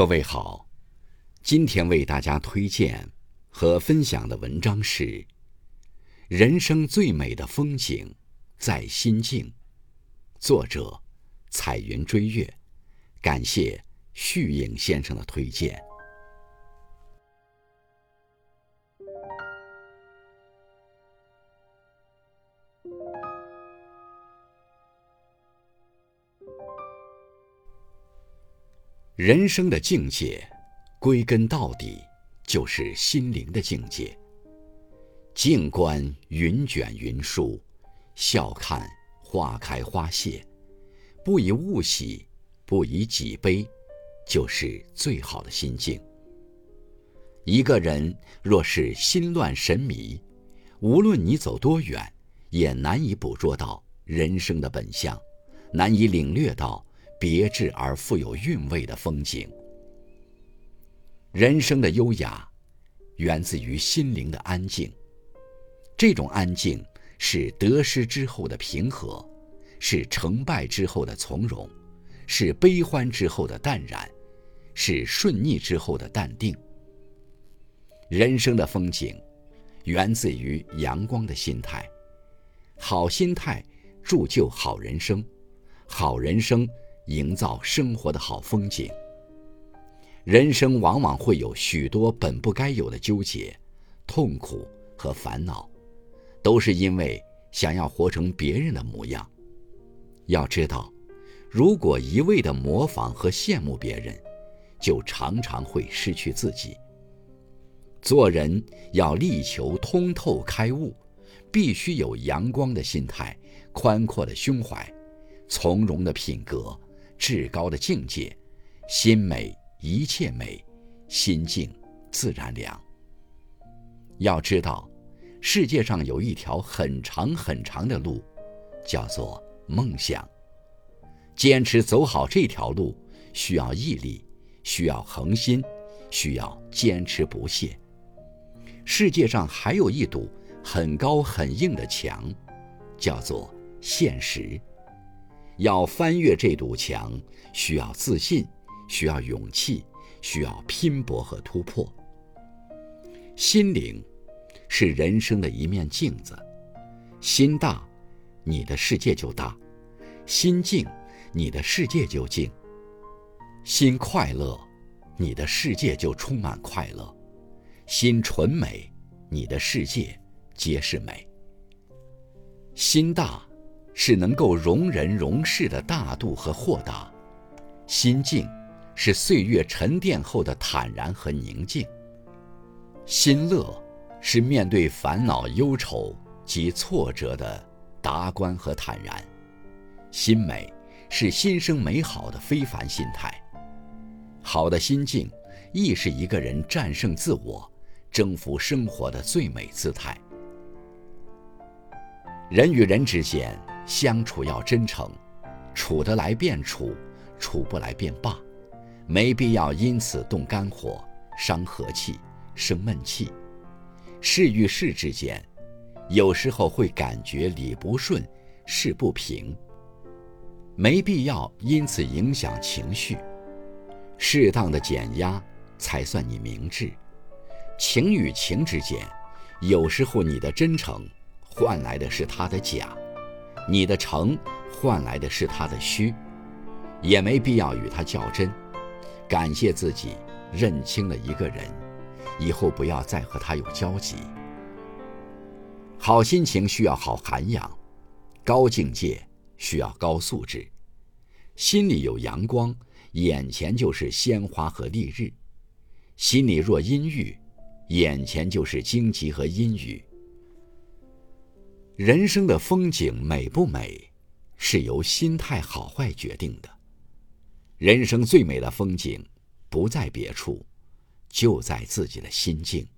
各位好，今天为大家推荐和分享的文章是《人生最美的风景在心境》，作者彩云追月，感谢旭影先生的推荐。人生的境界，归根到底就是心灵的境界。静观云卷云舒，笑看花开花谢，不以物喜，不以己悲，就是最好的心境。一个人若是心乱神迷，无论你走多远，也难以捕捉到人生的本相，难以领略到。别致而富有韵味的风景。人生的优雅，源自于心灵的安静。这种安静是得失之后的平和，是成败之后的从容，是悲欢之后的淡然，是顺逆之后的淡定。人生的风景，源自于阳光的心态。好心态铸就好人生，好人生。营造生活的好风景。人生往往会有许多本不该有的纠结、痛苦和烦恼，都是因为想要活成别人的模样。要知道，如果一味的模仿和羡慕别人，就常常会失去自己。做人要力求通透开悟，必须有阳光的心态、宽阔的胸怀、从容的品格。至高的境界，心美一切美，心静自然凉。要知道，世界上有一条很长很长的路，叫做梦想。坚持走好这条路，需要毅力，需要恒心，需要坚持不懈。世界上还有一堵很高很硬的墙，叫做现实。要翻越这堵墙，需要自信，需要勇气，需要拼搏和突破。心灵是人生的一面镜子，心大，你的世界就大；心静，你的世界就静；心快乐，你的世界就充满快乐；心纯美，你的世界皆是美。心大。是能够容人容事的大度和豁达，心静是岁月沉淀后的坦然和宁静。心乐是面对烦恼忧愁及挫折的达观和坦然。心美是心生美好的非凡心态。好的心境亦是一个人战胜自我、征服生活的最美姿态。人与人之间。相处要真诚，处得来便处，处不来便罢，没必要因此动肝火、伤和气、生闷气。事与事之间，有时候会感觉理不顺、事不平，没必要因此影响情绪，适当的减压才算你明智。情与情之间，有时候你的真诚换来的是他的假。你的诚换来的是他的虚，也没必要与他较真。感谢自己认清了一个人，以后不要再和他有交集。好心情需要好涵养，高境界需要高素质。心里有阳光，眼前就是鲜花和丽日；心里若阴郁，眼前就是荆棘和阴雨。人生的风景美不美，是由心态好坏决定的。人生最美的风景，不在别处，就在自己的心境。